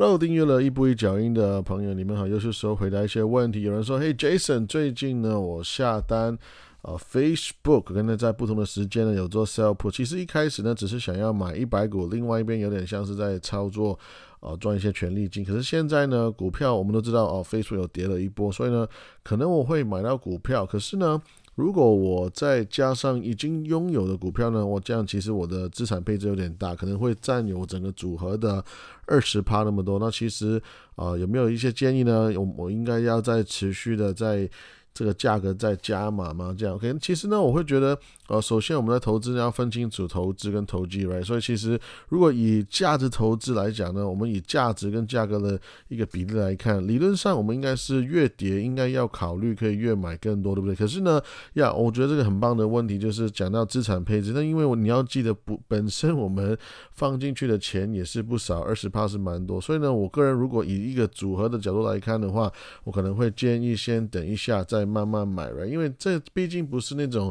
Hello，订阅了一步一脚印的朋友，你们好，又是时候回答一些问题。有人说，嘿，Jason，最近呢，我下单呃 Facebook，跟他在不同的时间呢有做 sell put。其实一开始呢，只是想要买一百股，另外一边有点像是在操作，呃，赚一些权利金。可是现在呢，股票我们都知道哦，Facebook 有跌了一波，所以呢，可能我会买到股票。可是呢，如果我再加上已经拥有的股票呢，我这样其实我的资产配置有点大，可能会占有整个组合的二十趴那么多。那其实啊，有没有一些建议呢？我我应该要再持续的在。这个价格再加码吗？这样 OK？其实呢，我会觉得，呃，首先我们的投资要分清楚投资跟投机，right？所以其实如果以价值投资来讲呢，我们以价值跟价格的一个比例来看，理论上我们应该是越跌应该要考虑可以越买更多，对不对？可是呢，呀，我觉得这个很棒的问题就是讲到资产配置，那因为你要记得不本身我们放进去的钱也是不少，二十趴是蛮多，所以呢，我个人如果以一个组合的角度来看的话，我可能会建议先等一下再。再慢慢买，right？因为这毕竟不是那种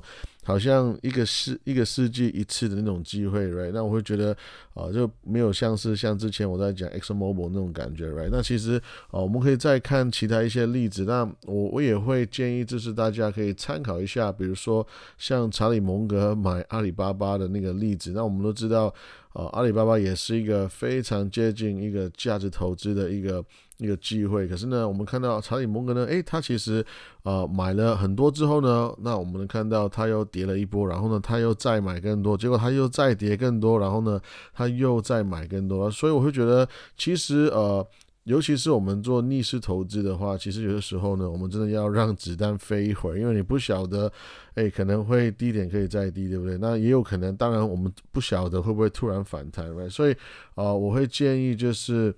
好像一个世一个世纪一次的那种机会，right？那我会觉得啊，就没有像是像之前我在讲 Exxon Mobil 那种感觉，right？那其实啊，我们可以再看其他一些例子，那我我也会建议，就是大家可以参考一下，比如说像查理蒙格买阿里巴巴的那个例子，那我们都知道。呃，阿里巴巴也是一个非常接近一个价值投资的一个一个机会。可是呢，我们看到查理蒙格呢，诶，他其实呃买了很多之后呢，那我们能看到他又跌了一波，然后呢，他又再买更多，结果他又再跌更多，然后呢，他又再买更多。所以我会觉得，其实呃。尤其是我们做逆势投资的话，其实有的时候呢，我们真的要让子弹飞一会儿，因为你不晓得，哎，可能会低点可以再低，对不对？那也有可能，当然我们不晓得会不会突然反弹，right？所以啊，我会建议就是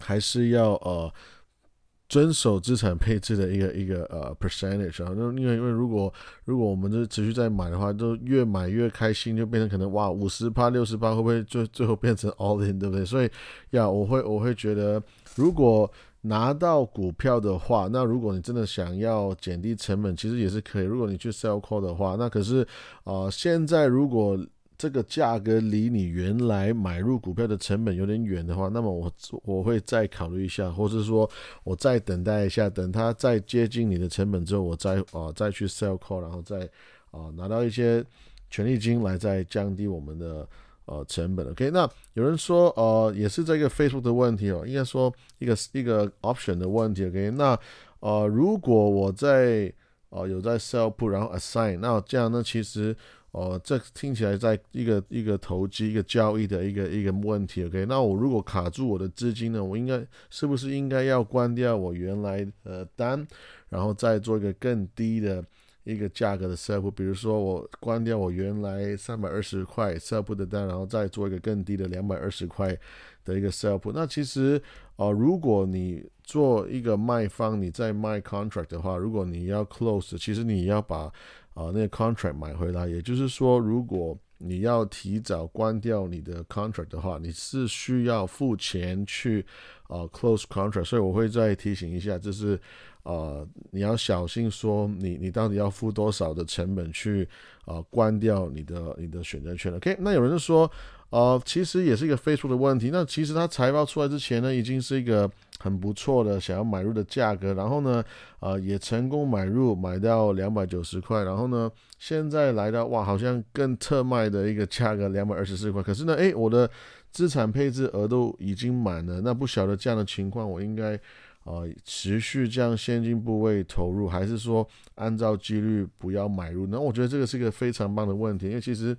还是要呃。遵守资产配置的一个一个呃 percentage 啊，那因为因为如果如果我们就持续在买的话，都越买越开心，就变成可能哇五十趴六十趴，会不会最最后变成 all in 对不对？所以呀，我会我会觉得，如果拿到股票的话，那如果你真的想要减低成本，其实也是可以。如果你去 sell call 的话，那可是啊，现在如果这个价格离你原来买入股票的成本有点远的话，那么我我会再考虑一下，或是说我再等待一下，等它再接近你的成本之后，我再啊再去 sell call，然后再啊拿到一些权利金来再降低我们的呃成本。OK，那有人说呃也是这个 Facebook 的问题哦，应该说一个一个 option 的问题。OK，那呃如果我在呃有在 sell put，然后 assign，那这样呢其实。哦，这听起来在一个一个投机、一个交易的一个一个问题。OK，那我如果卡住我的资金呢？我应该是不是应该要关掉我原来的单，然后再做一个更低的一个价格的 sell？比如说我关掉我原来三百二十块 sell 的单，然后再做一个更低的两百二十块的一个 sell。那其实呃，如果你做一个卖方，你在卖 contract 的话，如果你要 close，其实你要把啊，那个 contract 买回来，也就是说，如果你要提早关掉你的 contract 的话，你是需要付钱去啊 close contract。所以我会再提醒一下，就是呃，你要小心说，你你到底要付多少的成本去啊关掉你的你的选择权？OK，那有人说，呃，其实也是一个飞速的问题。那其实它财报出来之前呢，已经是一个。很不错的，想要买入的价格，然后呢，呃，也成功买入，买到两百九十块，然后呢，现在来到哇，好像更特卖的一个价格两百二十四块，可是呢，诶，我的资产配置额度已经满了，那不晓得这样的情况，我应该呃持续将现金部位投入，还是说按照几率不要买入？那我觉得这个是一个非常棒的问题，因为其实。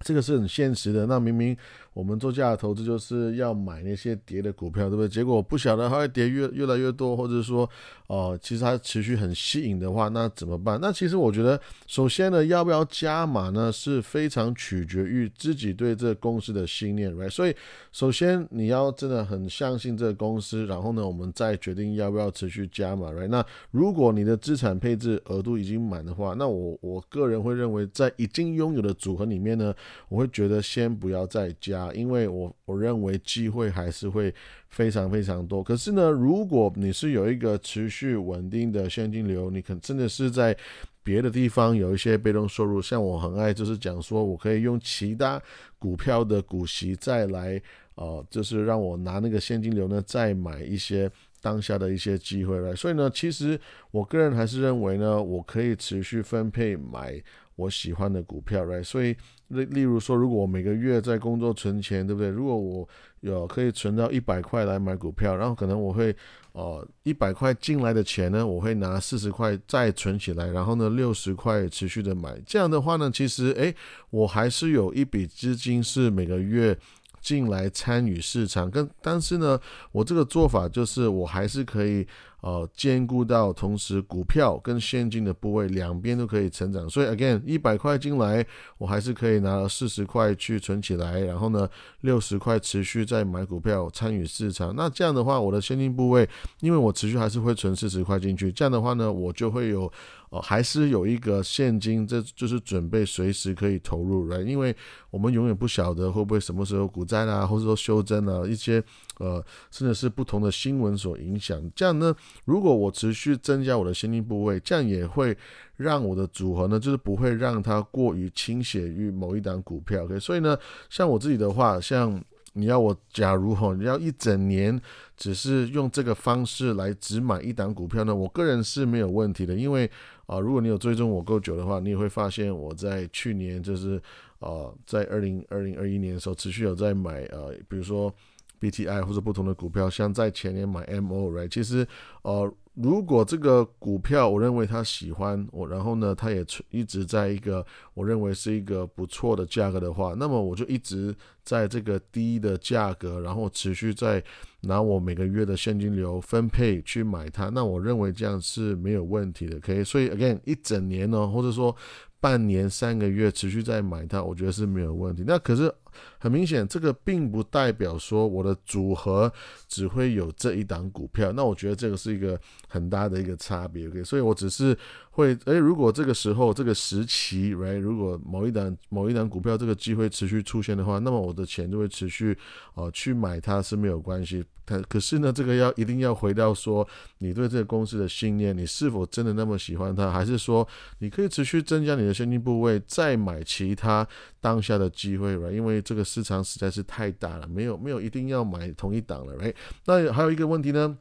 这个是很现实的。那明明我们做价值投资就是要买那些跌的股票，对不对？结果不晓得它会跌越越来越多，或者说，哦，其实它持续很吸引的话，那怎么办？那其实我觉得，首先呢，要不要加码呢，是非常取决于自己对这个公司的信念，right？所以，首先你要真的很相信这个公司，然后呢，我们再决定要不要持续加码，right？那如果你的资产配置额度已经满的话，那我我个人会认为，在已经拥有的组合里面呢。我会觉得先不要再加，啊因为我我认为机会还是会非常非常多。可是呢，如果你是有一个持续稳定的现金流，你可真的是在别的地方有一些被动收入。像我很爱就是讲说我可以用其他股票的股息再来呃，就是让我拿那个现金流呢，再买一些当下的一些机会来。所以呢，其实我个人还是认为呢，我可以持续分配买我喜欢的股票来。所以例例如说，如果我每个月在工作存钱，对不对？如果我有可以存到一百块来买股票，然后可能我会。哦，一百块进来的钱呢，我会拿四十块再存起来，然后呢，六十块持续的买。这样的话呢，其实诶，我还是有一笔资金是每个月。进来参与市场，跟但是呢，我这个做法就是我还是可以呃兼顾到同时股票跟现金的部位两边都可以成长，所以 again 一百块进来，我还是可以拿四十块去存起来，然后呢六十块持续再买股票参与市场。那这样的话，我的现金部位，因为我持续还是会存四十块进去，这样的话呢，我就会有。哦，还是有一个现金，这就是准备随时可以投入来，因为我们永远不晓得会不会什么时候股灾啦，或者说修正啊，一些呃，甚至是不同的新闻所影响。这样呢，如果我持续增加我的现金部位，这样也会让我的组合呢，就是不会让它过于倾斜于某一档股票。OK，所以呢，像我自己的话，像。你要我，假如哈，你要一整年只是用这个方式来只买一档股票呢？我个人是没有问题的，因为啊，如果你有追踪我够久的话，你也会发现我在去年就是呃，在二零二零二一年的时候，持续有在买呃，比如说 B T I 或者不同的股票，像在前年买 M O，right？其实呃。如果这个股票我认为他喜欢我，然后呢，他也一直在一个我认为是一个不错的价格的话，那么我就一直在这个低的价格，然后持续在拿我每个月的现金流分配去买它。那我认为这样是没有问题的。可以，所以 again 一整年呢，或者说半年、三个月持续在买它，我觉得是没有问题。那可是。很明显，这个并不代表说我的组合只会有这一档股票。那我觉得这个是一个很大的一个差别。OK，所以我只是会，诶，如果这个时候这个时期，right，如果某一档某一档股票这个机会持续出现的话，那么我的钱就会持续呃去买它是没有关系。它可是呢，这个要一定要回到说你对这个公司的信念，你是否真的那么喜欢它，还是说你可以持续增加你的现金部位，再买其他当下的机会了因为这个市场实在是太大了，没有没有一定要买同一档了，哎，那还有一个问题呢，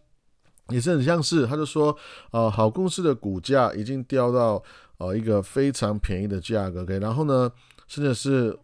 也是很像是，他就说，呃，好公司的股价已经掉到呃一个非常便宜的价格，OK，然后呢，甚至是。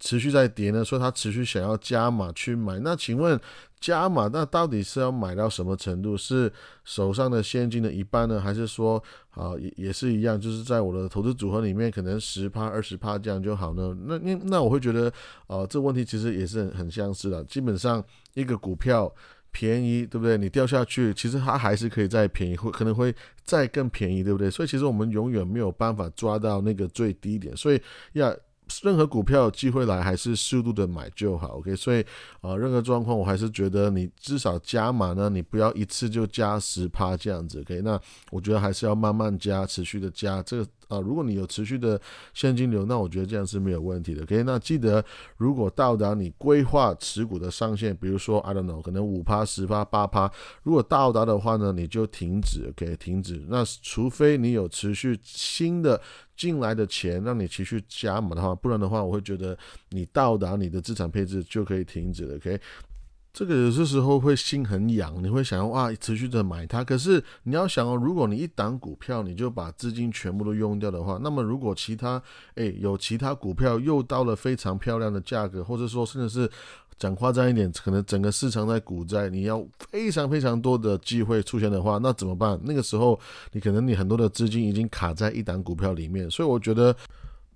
持续在跌呢，说他持续想要加码去买，那请问加码那到底是要买到什么程度？是手上的现金的一半呢，还是说啊也也是一样，就是在我的投资组合里面可能十趴二十趴这样就好呢？那那那我会觉得啊这问题其实也是很很相似的，基本上一个股票便宜对不对？你掉下去，其实它还是可以再便宜，会可能会再更便宜对不对？所以其实我们永远没有办法抓到那个最低点，所以要。任何股票有机会来，还是适度的买就好。OK，所以啊，任何状况我还是觉得你至少加码呢，你不要一次就加十趴这样子。OK，那我觉得还是要慢慢加，持续的加这个。啊，如果你有持续的现金流，那我觉得这样是没有问题的。OK，那记得如果到达你规划持股的上限，比如说 I don't know，可能五趴、十趴、八趴，如果到达的话呢，你就停止。OK，停止。那除非你有持续新的进来的钱让你持续加码的话，不然的话，我会觉得你到达你的资产配置就可以停止了。OK。这个有些时候会心很痒，你会想要哇持续的买它。可是你要想哦，如果你一档股票你就把资金全部都用掉的话，那么如果其他哎有其他股票又到了非常漂亮的价格，或者说甚至是讲夸张一点，可能整个市场在股灾，你要非常非常多的机会出现的话，那怎么办？那个时候你可能你很多的资金已经卡在一档股票里面，所以我觉得。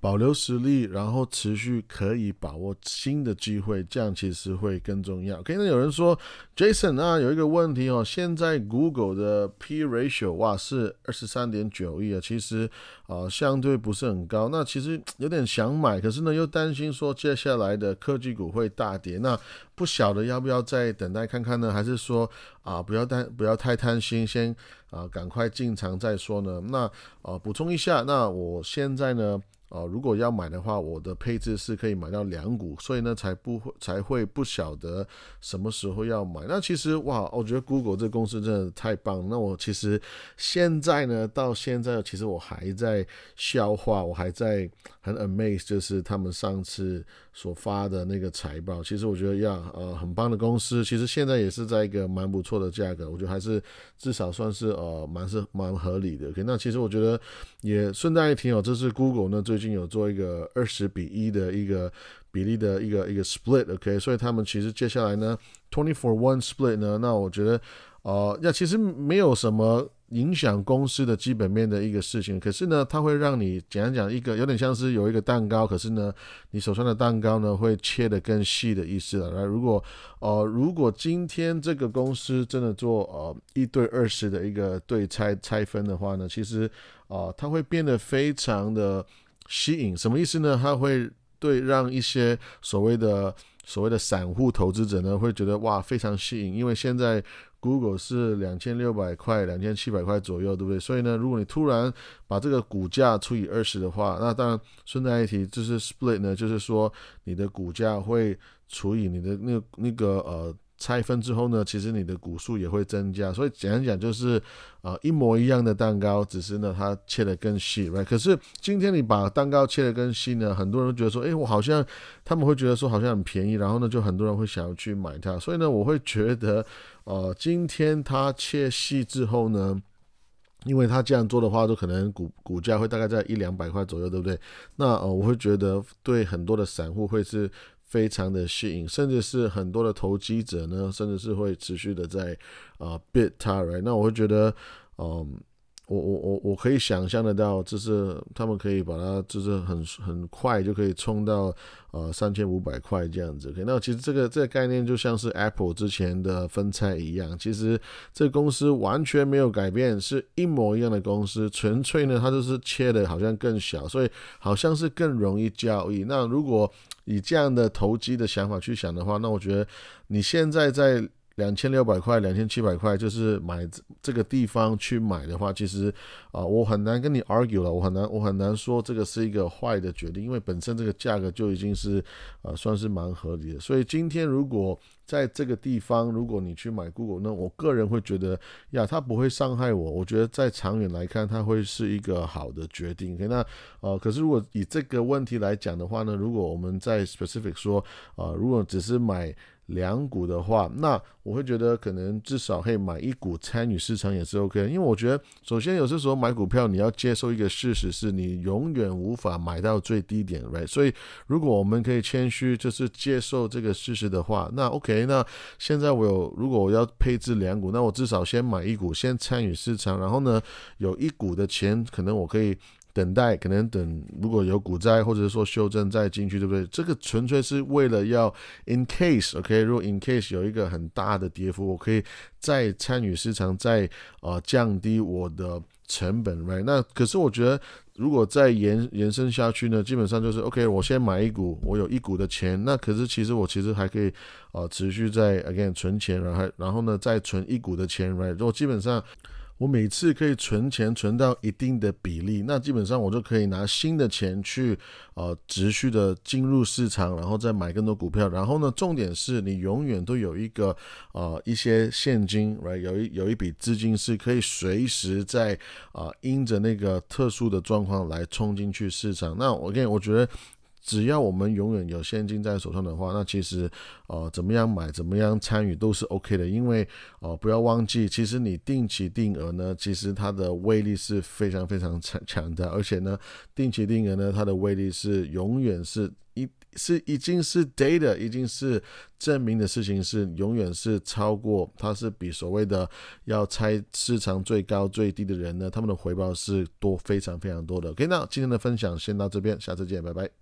保留实力，然后持续可以把握新的机会，这样其实会更重要。OK，那有人说，Jason 啊，有一个问题哦，现在 Google 的 P ratio 哇是二十三点九亿啊，其实啊相对不是很高。那其实有点想买，可是呢又担心说接下来的科技股会大跌，那不晓得要不要再等待看看呢？还是说啊不要担不要太贪心，先啊赶快进场再说呢？那啊补充一下，那我现在呢？哦，如果要买的话，我的配置是可以买到两股，所以呢，才不会才会不晓得什么时候要买。那其实哇，我觉得 Google 这公司真的太棒。那我其实现在呢，到现在其实我还在消化，我还在很 amazed，就是他们上次所发的那个财报。其实我觉得呀，呃，很棒的公司，其实现在也是在一个蛮不错的价格，我觉得还是至少算是呃蛮是蛮合理的。OK，那其实我觉得也顺带一提哦，这是 Google 呢最最近有做一个二十比一的一个比例的一个一个 split，OK，所以他们其实接下来呢，twenty four one split 呢，那我觉得，呃，那其实没有什么影响公司的基本面的一个事情，可是呢，它会让你简单讲一个有点像是有一个蛋糕，可是呢，你手上的蛋糕呢会切得更细的意思了。那如果，呃，如果今天这个公司真的做呃一对二十的一个对拆拆分的话呢，其实，啊，它会变得非常的。吸引什么意思呢？它会对让一些所谓的所谓的散户投资者呢，会觉得哇非常吸引，因为现在 Google 是两千六百块、两千七百块左右，对不对？所以呢，如果你突然把这个股价除以二十的话，那当然顺带一提，就是 split 呢，就是说你的股价会除以你的那那个呃。拆分之后呢，其实你的股数也会增加，所以简单讲就是，呃，一模一样的蛋糕，只是呢它切得更细，right？可是今天你把蛋糕切得更细呢，很多人觉得说，哎，我好像他们会觉得说好像很便宜，然后呢就很多人会想要去买它，所以呢我会觉得，呃，今天它切细之后呢，因为它这样做的话，就可能股股价会大概在一两百块左右，对不对？那呃我会觉得对很多的散户会是。非常的吸引，甚至是很多的投机者呢，甚至是会持续的在啊 bid 它，right？那我会觉得，嗯。我我我我可以想象得到，就是他们可以把它，就是很很快就可以冲到呃三千五百块这样子。那其实这个这个概念就像是 Apple 之前的分拆一样，其实这公司完全没有改变，是一模一样的公司，纯粹呢它就是切的好像更小，所以好像是更容易交易。那如果以这样的投机的想法去想的话，那我觉得你现在在。两千六百块，两千七百块，就是买这个地方去买的话，其实啊，我很难跟你 argue 了，我很难，我很难说这个是一个坏的决定，因为本身这个价格就已经是啊，算是蛮合理的。所以今天如果在这个地方，如果你去买 Google，那我个人会觉得呀，它不会伤害我。我觉得在长远来看，它会是一个好的决定。那呃，可是如果以这个问题来讲的话呢，如果我们在 specific 说啊，如果只是买。两股的话，那我会觉得可能至少可以买一股参与市场也是 OK，因为我觉得首先有些时候买股票你要接受一个事实是你永远无法买到最低点，right？所以如果我们可以谦虚，就是接受这个事实的话，那 OK，那现在我有如果我要配置两股，那我至少先买一股，先参与市场，然后呢有一股的钱，可能我可以。等待可能等，如果有股灾或者说修正再进去，对不对？这个纯粹是为了要 in case，OK？如果 in case 有一个很大的跌幅，我可以再参与市场，再呃降低我的成本，right？那可是我觉得，如果再延延伸下去呢，基本上就是 OK，我先买一股，我有一股的钱，那可是其实我其实还可以呃持续在 again 存钱，然后然后呢再存一股的钱，right？如果基本上。我每次可以存钱存到一定的比例，那基本上我就可以拿新的钱去呃持续的进入市场，然后再买更多股票。然后呢，重点是你永远都有一个呃一些现金，right？有一有一笔资金是可以随时在啊因着那个特殊的状况来冲进去市场。那我跟我觉得。只要我们永远有现金在手上的话，那其实，呃，怎么样买，怎么样参与都是 OK 的。因为，呃，不要忘记，其实你定期定额呢，其实它的威力是非常非常强强的。而且呢，定期定额呢，它的威力是永远是一是已经是 data，已经是证明的事情，是永远是超过，它是比所谓的要猜市场最高最低的人呢，他们的回报是多非常非常多的。OK，那今天的分享先到这边，下次见，拜拜。